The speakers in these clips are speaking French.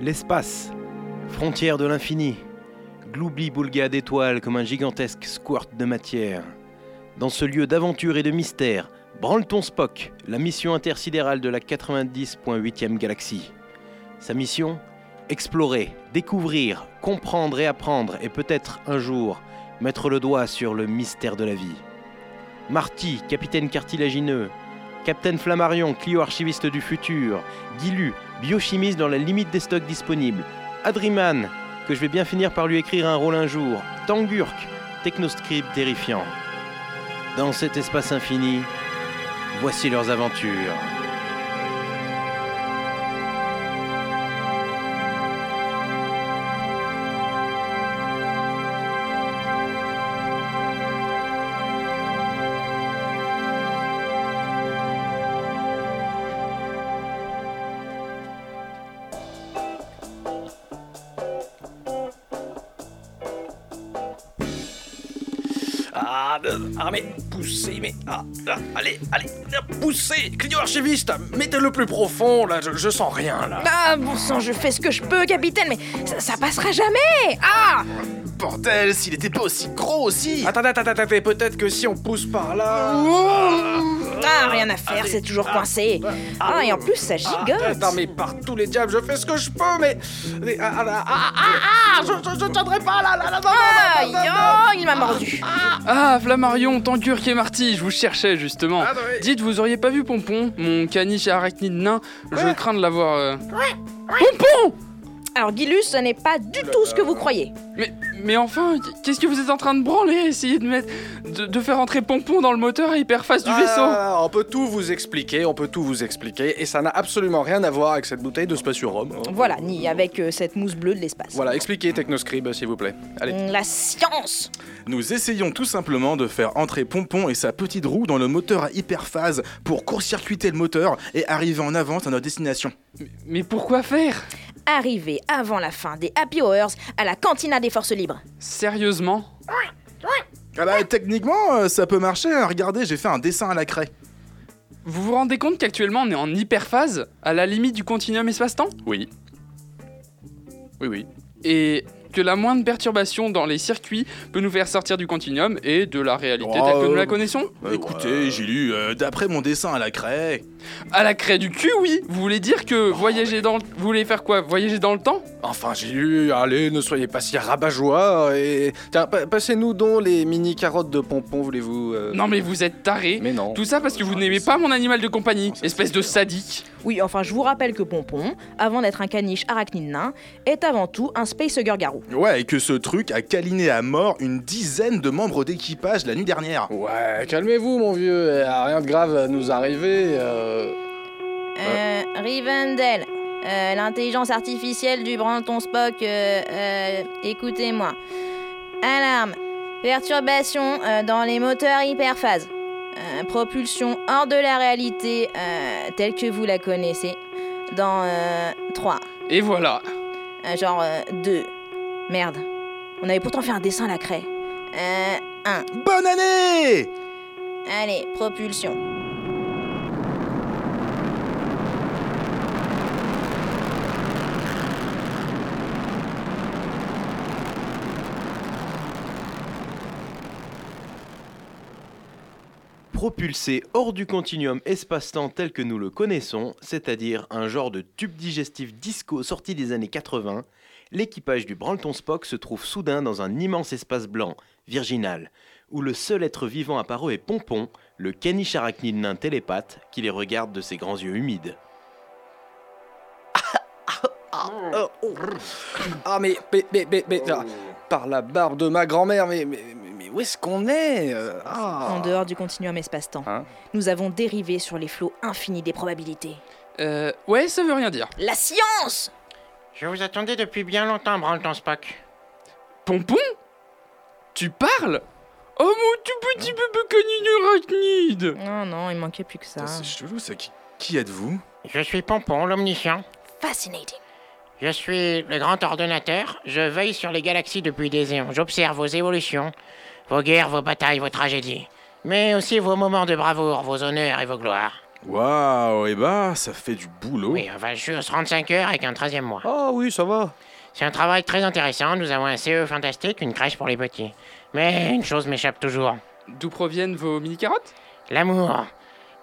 L'espace, frontière de l'infini, gloubli-boulga d'étoiles comme un gigantesque squirt de matière. Dans ce lieu d'aventure et de mystère, branle ton Spock, la mission intersidérale de la 90.8e galaxie. Sa mission Explorer, découvrir, comprendre et apprendre, et peut-être un jour mettre le doigt sur le mystère de la vie. Marty, capitaine cartilagineux, Captain Flammarion, Clio archiviste du futur, Guilu, biochimiste dans la limite des stocks disponibles, Adriman, que je vais bien finir par lui écrire un rôle un jour, Tangurk, technoscript terrifiant. Dans cet espace infini, voici leurs aventures. Ah, mais poussez, mais. Ah, ah, allez, allez, poussez Clio archiviste Mettez le plus profond, là, je, je sens rien, là. Ah, bon sang, je fais ce que je peux, capitaine, mais ça, ça passera jamais Ah Bordel, s'il était pas aussi gros aussi Attendez, attendez, attendez, peut-être que si on pousse par là. Ah, rien à faire, c'est toujours coincé. Ah, et en plus, ça Ah, gigote. Attends, mais par tous les diables, je fais ce que je peux, mais. mais- ah, ah, ah, ah, ah, ah, je, je, je tiendrai pas là, là, là, non, non, non, non, non. oh, il m'a mordu. Ah, Flammarion, Tankurk et Marty, je vous cherchais justement. Ah, oui. Dites, vous auriez pas vu Pompon, mon caniche arachnide nain? Je crains de l'avoir. euh, Alors, Gilus, ce n'est pas du tout ce que vous croyez. Mais, mais enfin, qu'est-ce que vous êtes en train de branler Essayer de mettre. De, de faire entrer Pompon dans le moteur à hyperface du vaisseau Ah, on peut tout vous expliquer, on peut tout vous expliquer, et ça n'a absolument rien à voir avec cette bouteille de Spatiurum. hein. Voilà, ni avec euh, cette mousse bleue de l'espace. Voilà, expliquez Technoscribe, s'il vous plaît. Allez. Mm, La science Nous essayons tout simplement de faire entrer Pompon et sa petite roue dans le moteur à hyperphase pour court-circuiter le moteur et arriver en avance à notre destination. Mais pourquoi faire? Arriver avant la fin des Happy Hours à la cantina des forces libres. Sérieusement? Ah bah techniquement, euh, ça peut marcher, hein. regardez, j'ai fait un dessin à la craie. Vous vous rendez compte qu'actuellement on est en hyperphase, à la limite du continuum espace-temps? Oui. Oui, oui. Et que la moindre perturbation dans les circuits peut nous faire sortir du continuum et de la réalité Oh, telle que nous la connaissons. Écoutez, j'ai lu, euh, d'après mon dessin à la craie... À la craie du cul, oui. Vous voulez dire que voyager dans le... Vous voulez faire quoi? Voyager dans le temps? Enfin, j'ai eu, allez, ne soyez pas si rabat-joie, et... Tiens, pa- passez-nous donc les mini-carottes de pompon, voulez-vous euh, Non mais vous êtes taré Mais non. Tout ça parce que vous n'aimez pas mon animal de compagnie, espèce de sadique Oui, enfin, je vous rappelle que Pompon, avant d'être un caniche arachnide nain, est avant tout un Space Hugger garou. Ouais, et que ce truc a câliné à mort une dizaine de membres d'équipage la nuit dernière. Ouais, calmez-vous, mon vieux, eh, rien de grave à nous arriver. euh. Euh, Rivendell, euh, l'intelligence artificielle du Branton Spock, euh, euh, écoutez-moi. Alarme, perturbation euh, dans les moteurs hyperphase. Euh, propulsion hors de la réalité euh, telle que vous la connaissez. Dans 3, Et voilà genre 2. Merde, on avait pourtant fait un dessin à la craie. Euh, 1. Bonne année Allez, propulsion. Propulsé hors du continuum espace-temps tel que nous le connaissons, c'est-à-dire un genre de tube digestif disco sorti des années 80, l'équipage du Branleton Spock se trouve soudain dans un immense espace blanc, virginal, où le seul être vivant apparu est Pompon, le caniche arachnide nain télépathe qui les regarde de ses grands yeux humides. Ah, mais, par la barbe de ma grand-mère, mais où est-ce qu'on est euh, ah. En dehors du continuum espace-temps, Hein nous avons dérivé sur les flots infinis des probabilités. Euh... Ouais, ça veut rien dire. La science Je vous attendais depuis bien longtemps, Branleton Spock. Pompon? Tu parles? Oh mon tout petit bébé canine arachnide Non, non, il manquait plus que ça. C'est chelou ça, qui, qui êtes-vous? Je suis Pompon, l'omniscient. Fascinating. Je suis le grand ordonnateur. Je veille sur les galaxies depuis des éons. J'observe vos évolutions, vos guerres, vos batailles, vos tragédies. Mais aussi vos moments de bravoure, vos honneurs et vos gloires. Waouh, et bah, ça fait du boulot. Oui, enfin, je suis aux 35 heures avec un 13e mois. Ah oui, ça va. C'est un travail très intéressant. Nous avons un CE fantastique, une crèche pour les petits. Mais une chose m'échappe toujours. D'où proviennent vos mini-carottes? L'amour.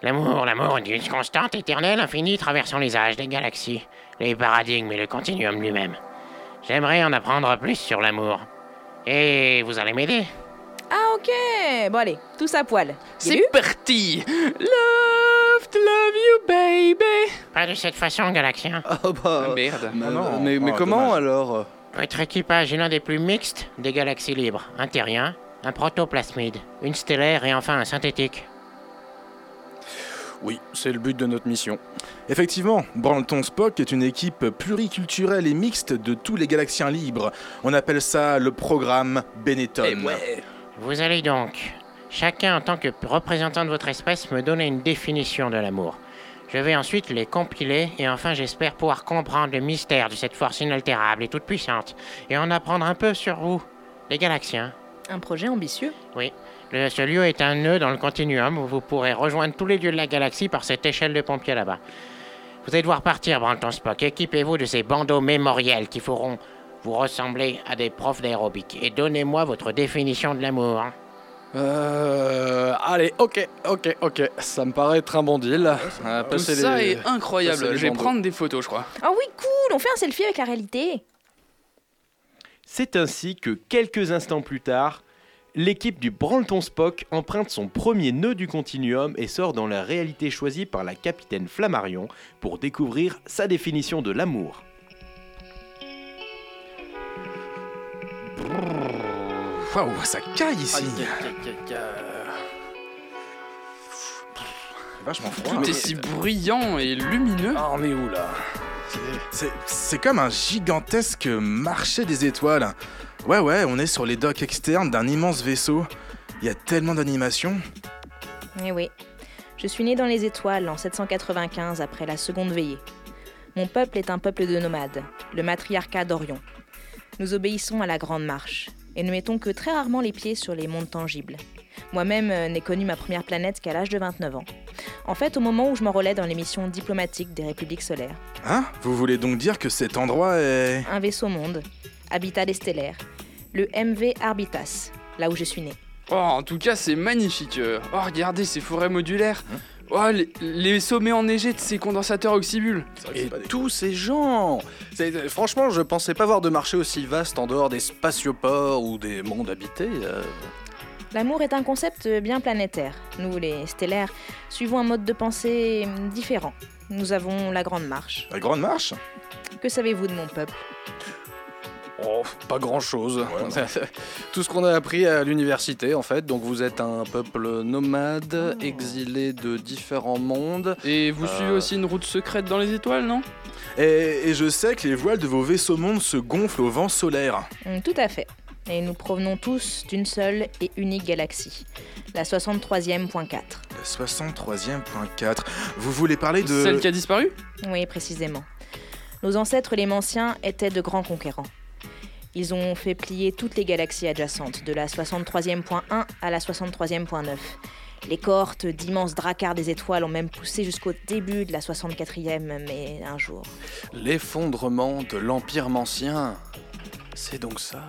L'amour, l'amour une constante éternelle, infinie, traversant les âges, les galaxies, les paradigmes et le continuum lui-même. J'aimerais en apprendre plus sur l'amour. Et vous allez m'aider ok Bon allez, tous à poil. C'est parti Love to love you, baby Pas de cette façon, Galaxien. Ah bah. Ah, Merde. mais- Ah non. mais mais Oh, comment dommage. alors Votre équipage est l'un des plus mixtes des galaxies libres. Un terrien, un protoplasmide, une stellaire et enfin un synthétique. Oui, c'est le but de notre mission. Effectivement, Branton Spock est une équipe pluriculturelle et mixte de tous les galaxiens libres. On appelle ça le programme Benetton. Eh ouais. Vous allez donc, chacun en tant que représentant de votre espèce, me donner une définition de l'amour. Je vais ensuite les compiler et enfin j'espère pouvoir comprendre le mystère de cette force inaltérable et toute puissante et en apprendre un peu sur vous, les galaxiens. Un projet ambitieux Oui, le, ce lieu est un nœud dans le continuum où vous pourrez rejoindre tous les dieux de la galaxie par cette échelle de pompier là-bas. Vous allez devoir partir, Branton Spock. Équipez-vous de ces bandeaux mémoriels qui feront vous ressembler à des profs d'aérobic. Et donnez-moi votre définition de l'amour. Euh, allez, ok, ok, ok. Ça me paraît être un bon deal. Euh, Tout ça les- est incroyable. les Je vais bandeaux. prendre des photos, je crois. Ah oui, cool On fait un selfie avec la réalité C'est ainsi que quelques instants plus tard, l'équipe du Branleton Spock emprunte son premier nœud du continuum et sort dans la réalité choisie par la capitaine Flammarion pour découvrir sa définition de l'amour. Waouh, ça caille ici. Vachement froid. Tout est si bruyant et lumineux. Ah, on est où là? C'est c'est comme un gigantesque marché des étoiles. Ouais, ouais, on est sur les docks externes d'un immense vaisseau. Il y a tellement d'animations. Eh oui. Je suis né dans les étoiles en 795 après la seconde veillée. Mon peuple est un peuple de nomades, le matriarcat d'Orion. Nous obéissons à la Grande Marche et ne mettons que très rarement les pieds sur les mondes tangibles. Moi-même euh, n'ai connu ma première planète qu'à l'âge de 29 ans. En fait, au moment où je m'enrôlais dans les missions diplomatiques des républiques solaires. Hein? Vous voulez donc dire que cet endroit est... Un vaisseau monde, habitat des stellaires, le MV Arbitas, là où je suis né. Oh, en tout cas, c'est magnifique. euh. Oh, regardez ces forêts modulaires. Oh, les, les sommets enneigés de ces condensateurs oxybules. Et tous ces gens C'est- Franchement, je pensais pas voir de marché aussi vaste en dehors des spatioports ou des mondes habités. euh. L'amour est un concept bien planétaire. Nous, les stellaires, suivons un mode de pensée différent. Nous avons la Grande Marche. La Grande Marche? Que savez-vous de mon peuple? Oh, pas grand chose. Tout ce qu'on a appris à l'université, en fait. Donc, vous êtes un peuple nomade, exilé de différents mondes. Et vous Euh. suivez aussi une route secrète dans les étoiles, non? Et, et je sais que les voiles de vos vaisseaux mondes se gonflent au vent solaire. Hum, Tout à fait. Et nous provenons tous d'une seule et unique galaxie, la 63e.4. Le 63e.4. Vous voulez parler de... Celle qui a disparu? Oui, précisément. Nos ancêtres, les Manciens, étaient de grands conquérants. Ils ont fait plier toutes les galaxies adjacentes, de la 63e.1 à la 63e.9. Les cohortes d'immenses dracars des étoiles ont même poussé jusqu'au début de la 64e, mais un jour. L'effondrement de l'Empire mancien. C'est donc ça.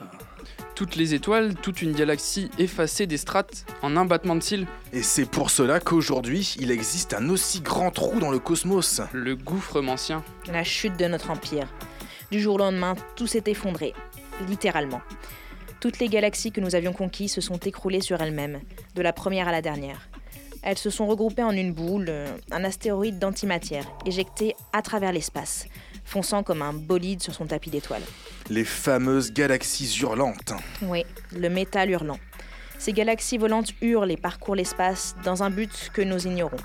Toutes les étoiles, toute une galaxie effacée des strates en un battement de cils. Et c'est pour cela qu'aujourd'hui, il existe un aussi grand trou dans le cosmos. Le gouffre mancien. La chute de notre empire. Du jour au lendemain, tout s'est effondré, littéralement. Toutes les galaxies que nous avions conquises se sont écroulées sur elles-mêmes, de la première à la dernière. Elles se sont regroupées en une boule, euh, un astéroïde d'antimatière, éjecté à travers l'espace, fonçant comme un bolide sur son tapis d'étoiles. Les fameuses galaxies hurlantes. Oui, le métal hurlant. Ces galaxies volantes hurlent et parcourent l'espace dans un but que nous ignorons.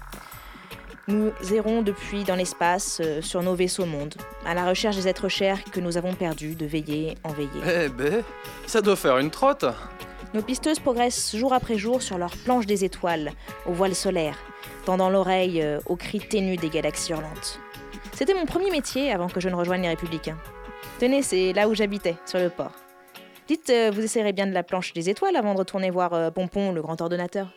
Nous errons depuis dans l'espace, euh, sur nos vaisseaux mondes, à la recherche des êtres chers que nous avons perdus de veillée en veillée. Eh ben, ça doit faire une trotte. Nos pisteuses progressent jour après jour sur leur planche des étoiles, au voile solaire, tendant l'oreille euh, aux cris ténus des galaxies hurlantes. C'était mon premier métier avant que je ne rejoigne les Républicains. Tenez, c'est là où j'habitais, sur le port. Dites, euh, vous essayerez bien de la planche des étoiles avant de retourner voir Pompon, le grand ordonnateur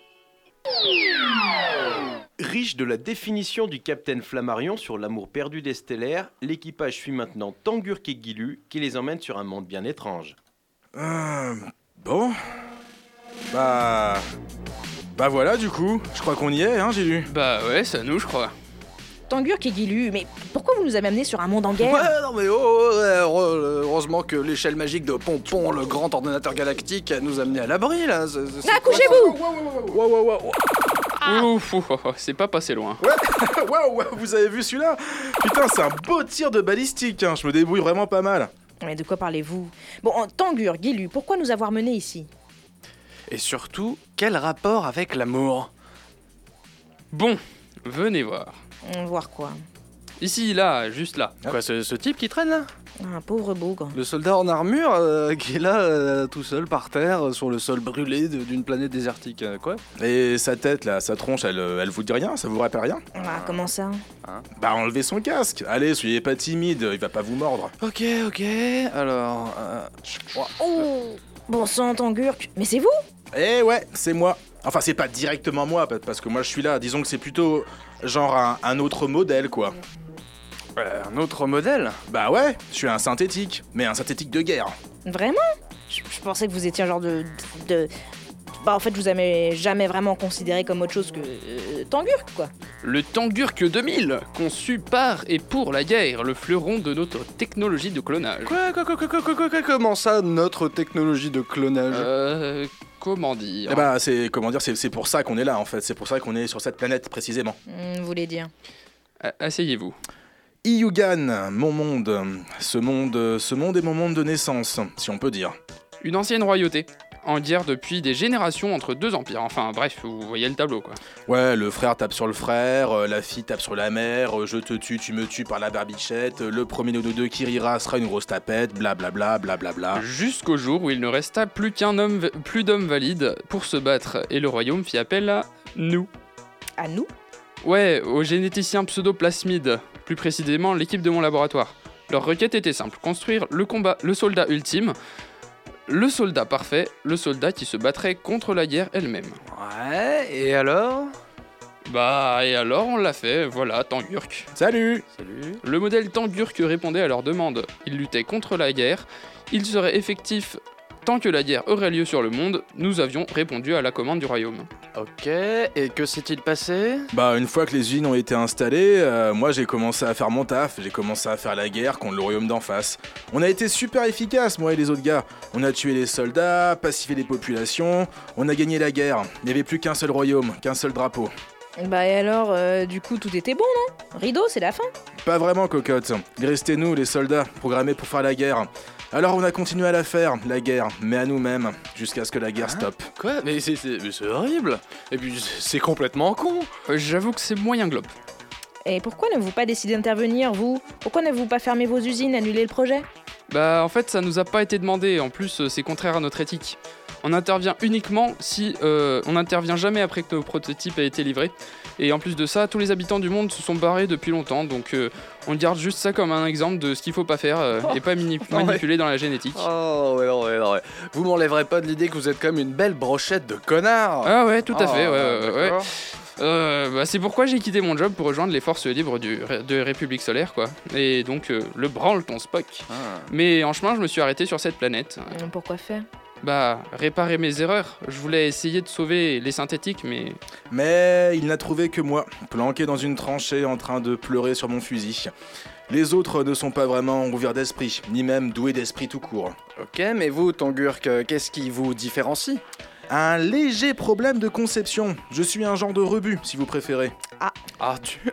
Riche de la définition du capitaine Flammarion sur l'amour perdu des stellaires, l'équipage suit maintenant Tangurk et Gilu qui les emmènent sur un monde bien étrange. Euh, bon. Bah. Bah voilà, du coup. Je crois qu'on y est, hein, j'ai lu. Bah ouais, c'est à nous, je crois. Tangurk et Gilu, mais pourquoi vous nous avez amenés sur un monde en guerre? Ouais, non mais oh, oh, ouais, heureux- heureusement que l'échelle magique de Pompon, le grand ordinateur galactique, nous a amenés à l'abri là. Accouchez-vous Wow, wow, wow. Ouf, ouf, ouf, c'est pas passé loin. Waouh, waouh, vous avez vu celui-là? Putain, c'est un beau tir de balistique, hein. je me débrouille vraiment pas mal. Mais de quoi parlez-vous? Bon, Tangurk, Gilu, pourquoi nous avoir menés ici? Et surtout, quel rapport avec l'amour? Bon, venez voir. Hum, Voir quoi Ici, là, juste là. Quoi, ce, ce type qui traîne là Un pauvre bougre. Le soldat en armure euh, qui est là, euh, tout seul par terre, euh, sur le sol brûlé d'une planète désertique. euh, quoi Et sa tête, là, sa tronche, elle, elle vous dit rien Ça vous rappelle rien Ah, comment ça Bah enlevez son casque Allez, soyez pas timide, il va pas vous mordre. Ok, ok, alors. euh, Oh Bon sang, Tangurk, mais c'est vous Eh ouais, c'est moi. Enfin, c'est pas directement moi, pa- parce que moi je suis là. Disons que c'est plutôt genre un, un autre modèle, quoi. euh, un autre modèle Bah ouais, je suis un synthétique, mais un synthétique de guerre. Vraiment? Je, je pensais que vous étiez un genre de, de... Bah en fait, je vous avais jamais vraiment considéré comme autre chose que euh, Tangurk, quoi. Le Tangurk 2000, conçu par et pour la guerre, le fleuron de notre technologie de clonage. Quoi, quoi, quoi, quoi, quoi, quoi, quoi, quoi, comment ça, notre technologie de clonage? Euh. Comment dire Eh bah, c'est comment dire, c'est c'est pour ça qu'on est là en fait. C'est pour ça qu'on est sur cette planète précisément. Hum, vous voulez dire Asseyez-vous. Iyugan, mon monde. Ce monde, ce monde est mon monde de naissance, si on peut dire. Une ancienne royauté, en guerre depuis des générations entre deux empires. Enfin bref, vous voyez le tableau quoi. Ouais, le frère tape sur le frère, euh, la fille tape sur la mère, euh, je te tue, tu me tues par la barbichette, euh, le premier de deux qui rira sera une grosse tapette, blablabla, blablabla. Jusqu'au jour où il ne resta plus qu'un homme, plus d'hommes valides pour se battre et le royaume fit appel à nous. À nous? Ouais, aux généticiens pseudoplasmides, plus précisément l'équipe de mon laboratoire. Leur requête était simple construire le combat, le soldat ultime, le soldat parfait, le soldat qui se battrait contre la guerre elle-même. Ouais, et alors? Bah, et alors on l'a fait, voilà, Tangurk. Salut Salut. Le modèle Tangurk répondait à leur demande. Il luttait contre la guerre, il serait effectif tant que la guerre aurait lieu sur le monde, nous avions répondu à la commande du royaume. Ok, et que s'est-il passé? Bah, une fois que les usines ont été installées, euh, moi j'ai commencé à faire mon taf, j'ai commencé à faire la guerre contre le royaume d'en face. On a été super efficaces, moi et les autres gars. On a tué les soldats, pacifié les populations, on a gagné la guerre. Il n'y avait plus qu'un seul royaume, qu'un seul drapeau. Bah et alors, euh, du coup, tout était bon, non? Rideau, c'est la fin Pas vraiment, cocotte. Il restait nous, les soldats, programmés pour faire la guerre. Alors on a continué à la faire, la guerre, mais à nous-mêmes, jusqu'à ce que la guerre stoppe. Quoi? Mais c'est- c'est mais c'est horrible Et puis c'est complètement con Euh, J'avoue que c'est moyen globe. Et pourquoi n'avez-vous pas décidé d'intervenir, vous? Pourquoi n'avez-vous pas fermé vos usines, annulé le projet? Bah en fait ça nous a pas été demandé, en plus euh, c'est contraire à notre éthique. On intervient uniquement si euh, on n'intervient jamais après que nos prototypes aient été livrés. Et en plus de ça, tous les habitants du monde se sont barrés depuis longtemps, donc euh, on garde juste ça comme un exemple de ce qu'il faut pas faire euh, et pas Non, manipuler dans la génétique. Oh ouais, non, ouais, non, ouais. Vous m'enlèverez pas de l'idée que vous êtes comme une belle brochette de connards Ah ouais, tout à Oh, fait, ouais, ouais, ouais. d'accord. Euh, bah, c'est pourquoi j'ai quitté mon job pour rejoindre les forces libres du, de République solaire, quoi. Et donc euh, le branle ton Spock. Ah. Mais en chemin, je me suis arrêté sur cette planète. Pourquoi faire? Bah, réparer mes erreurs. Je voulais essayer de sauver les synthétiques, mais Mais il n'a trouvé que moi, planqué dans une tranchée en train de pleurer sur mon fusil. Les autres ne sont pas vraiment ouverts d'esprit, ni même doués d'esprit tout court. Ok, mais vous, Tangurk, euh, qu'est-ce qui vous différencie? Un léger problème de conception. Je suis un genre de rebut, si vous préférez. Ah, tu...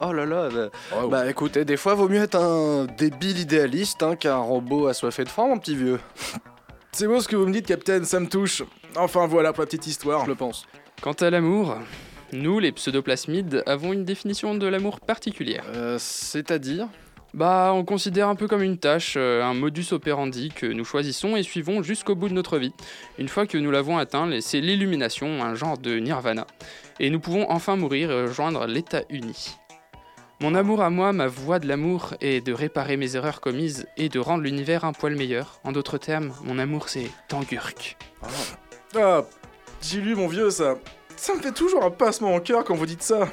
Oh là là bah, Oh. bah écoutez, des fois, vaut mieux être un débile idéaliste hein, qu'un robot assoiffé de francs, mon petit vieux. C'est beau ce que vous me dites, Capitaine, ça me touche. Enfin voilà pour la petite histoire. Je le pense. quant à l'amour, nous, les pseudoplasmides, avons une définition de l'amour particulière. Euh, C'est-à-dire? Bah, on considère un peu comme une tâche, euh, un modus operandi que nous choisissons et suivons jusqu'au bout de notre vie. Une fois que nous l'avons atteint, c'est l'illumination, un genre de nirvana. Et nous pouvons enfin mourir et rejoindre l'état uni. Mon amour à moi, ma voie de l'amour, est de réparer mes erreurs commises et de rendre l'univers un poil meilleur. En d'autres termes, mon amour c'est Tangurk. Ah, j'ai lu mon vieux ça. Ça me fait toujours un passement au cœur quand vous dites ça.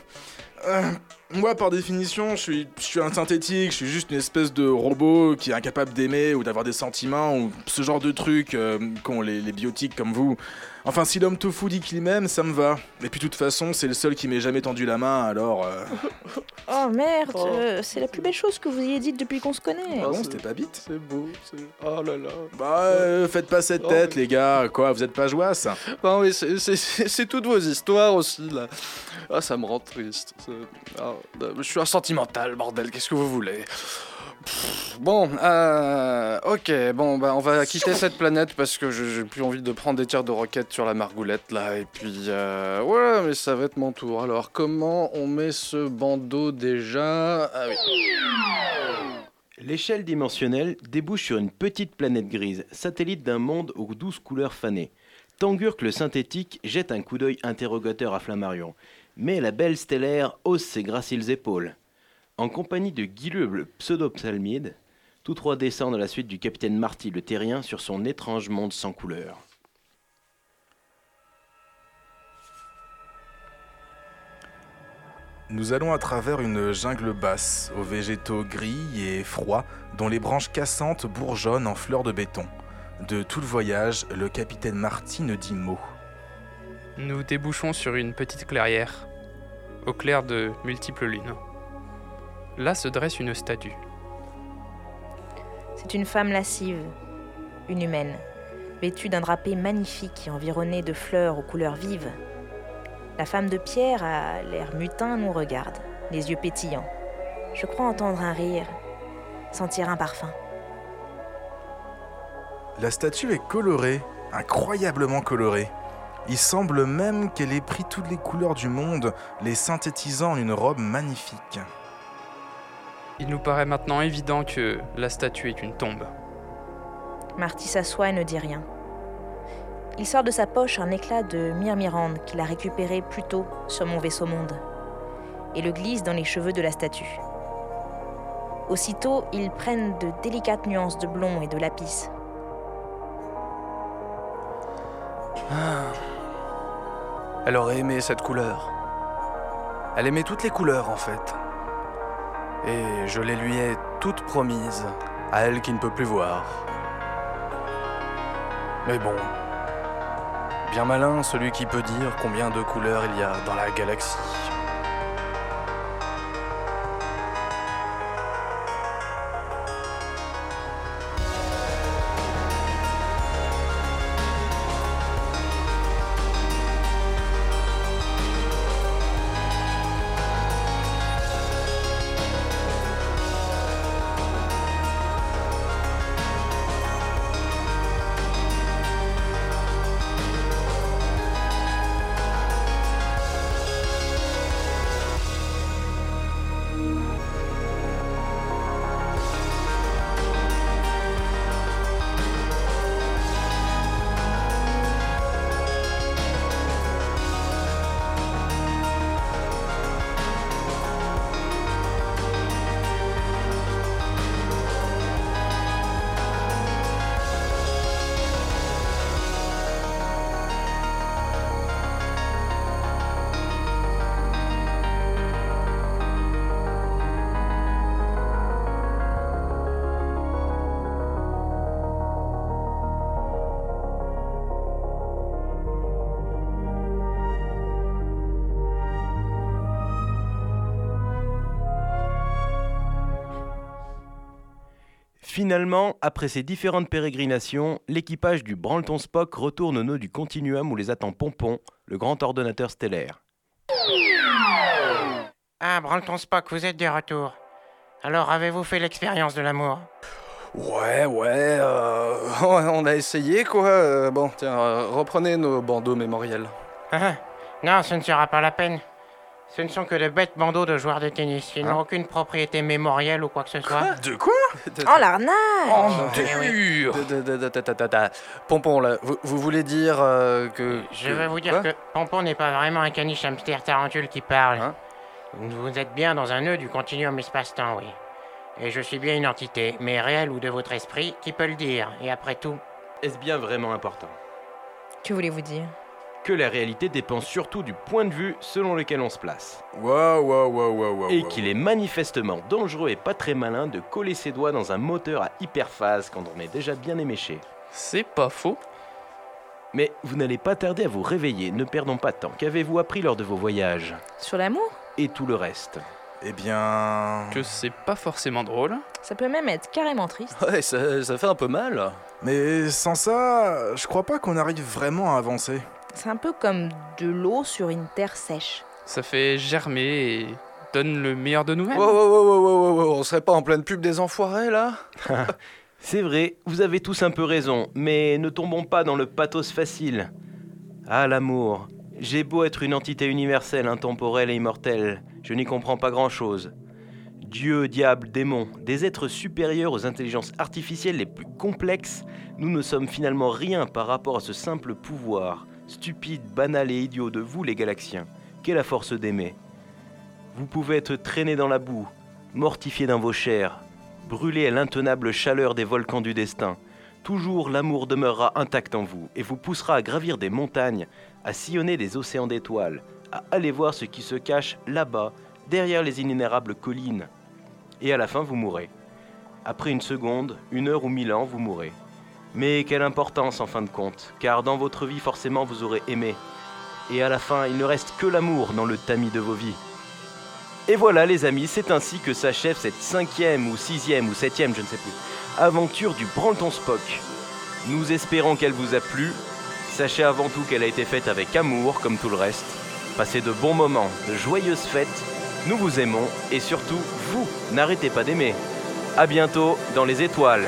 Euh, moi, par définition, je suis, je suis un synthétique, je suis juste une espèce de robot qui est incapable d'aimer ou d'avoir des sentiments ou ce genre de trucs euh, qu'ont les, les biotiques comme vous. Enfin, si l'homme tofu dit qu'il m'aime, ça me va. Et puis, de toute façon, c'est le seul qui m'ait jamais tendu la main, alors. euh, Oh merde, Oh. euh, c'est la plus belle chose que vous ayez dite depuis qu'on se connaît. Ah bon, c'était pas bite? C'est beau, c'est... Oh là là. Bah, euh, faites pas cette Oh, tête, mais- les gars. Quoi, vous êtes pas joyeux Non mais c'est, c'est, c'est- c'est toutes vos histoires aussi là. Ah ça me rend triste. C'est- ah, euh, je suis un sentimental bordel, qu'est-ce que vous voulez? Bon, euh, ok, bon bah on va quitter cette planète parce que j'ai plus envie de prendre des tirs de roquettes sur la margoulette là et puis euh, ouais mais ça va être mon tour. Alors comment on met ce bandeau déjà? Ah. L'échelle dimensionnelle débouche sur une petite planète grise, satellite d'un monde aux douze couleurs fanées. Tangurk le synthétique jette un coup d'œil interrogateur à Flammarion, mais la belle stellaire hausse ses graciles épaules. En compagnie de Guileux le pseudopsalmide, tous trois descendent à la suite du capitaine Marty le terrien sur son étrange monde sans couleur. Nous allons à travers une jungle basse, aux végétaux gris et froids, dont les branches cassantes bourgeonnent en fleurs de béton. De tout le voyage, le capitaine Marty ne dit mot. Nous débouchons sur une petite clairière, au clair de multiples lunes. Là se dresse une statue. C'est une femme lascive, une humaine, vêtue d'un drapé magnifique et environnée de fleurs aux couleurs vives. La femme de pierre a l'air mutin nous regarde, les yeux pétillants. Je crois entendre un rire, sentir un parfum. La statue est colorée, incroyablement colorée. Il semble même qu'elle ait pris toutes les couleurs du monde, les synthétisant en une robe magnifique. Il nous paraît maintenant évident que la statue est une tombe. Marty s'assoit et ne dit rien. Il sort de sa poche un éclat de myrmirande qu'il a récupéré plus tôt sur mon vaisseau monde et le glisse dans les cheveux de la statue. Aussitôt, ils prennent de délicates nuances de blond et de lapis. Elle aurait aimé cette couleur. Elle aimait toutes les couleurs en fait. Et je les lui ai toutes promises, à elle qui ne peut plus voir. Mais bon, bien malin celui qui peut dire combien de couleurs il y a dans la galaxie. Finalement, après ces différentes pérégrinations, l'équipage du Branleton Spock retourne au nœud du continuum où les attend Pompon, le grand ordonnateur stellaire. Ah, Branleton Spock, vous êtes de retour. Alors, avez-vous fait l'expérience de l'amour? Ouais, ouais, euh, ouais, on a essayé quoi. Euh, bon, tiens, euh, reprenez nos bandeaux mémoriels. Ah, Non, ce ne sera pas la peine. Ce ne sont que de bêtes bandeaux de joueurs de tennis. Ils Hein n'ont aucune propriété mémorielle ou quoi que ce soit. De quoi Oh l'arnaque Oh, Dur Da- da- da- da- da- da- da. Pompon, là, vous, vous voulez dire euh, que. Je que- veux vous dire quoi que Pompon n'est pas vraiment un caniche hamster tarentule qui parle. Hein vous vous êtes bien dans un nœud du continuum espace-temps, oui. Et je suis bien une entité, mais réelle ou de votre esprit, qui peut le dire. Et après tout, Est-ce bien vraiment important? Que voulez-vous dire? Que la réalité dépend surtout du point de vue selon lequel on se place. Et qu'il est manifestement dangereux et pas très malin de coller ses doigts dans un moteur à hyperphase quand on est déjà bien éméché. C'est pas faux. Mais vous n'allez pas tarder à vous réveiller, ne perdons pas de temps. Qu'avez-vous appris lors de vos voyages? Sur l'amour Et tout le reste Eh bien. Que c'est pas forcément drôle. Ça peut même être carrément triste. Ouais, ça, ça fait un peu mal. Mais sans ça, je crois pas qu'on arrive vraiment à avancer. C'est un peu comme de l'eau sur une terre sèche. Ça fait germer et donne le meilleur de nous-mêmes. Wow, wow, wow, wow, wow, wow, on serait pas en pleine pub des enfoirés là? C'est vrai, vous avez tous un peu raison, mais ne tombons pas dans le pathos facile. Ah, l'amour. J'ai beau être une entité universelle, intemporelle et immortelle, je n'y comprends pas grand-chose. Dieu, diable, démon, des êtres supérieurs aux intelligences artificielles les plus complexes, nous ne sommes finalement rien par rapport à ce simple pouvoir, stupide, banal et idiot de vous les galaxiens, qu'est la force d'aimer. Vous pouvez être traîné dans la boue, mortifié dans vos chairs, brûlé à l'intenable chaleur des volcans du destin. Toujours l'amour demeurera intact en vous et vous poussera à gravir des montagnes, à sillonner des océans d'étoiles, à aller voir ce qui se cache là-bas, derrière les inénérables collines. Et à la fin, vous mourrez. Après une seconde, une heure ou mille ans, vous mourrez. Mais quelle importance en fin de compte, car dans votre vie, forcément, vous aurez aimé. Et à la fin, il ne reste que l'amour dans le tamis de vos vies. Et voilà les amis, c'est ainsi que s'achève cette cinquième ou sixième ou septième, je ne sais plus, aventure du Branleton Spock. Nous espérons qu'elle vous a plu. Sachez avant tout qu'elle a été faite avec amour, comme tout le reste. Passez de bons moments, de joyeuses fêtes. Nous vous aimons et surtout, vous, n'arrêtez pas d'aimer. À bientôt dans les étoiles.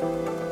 Salut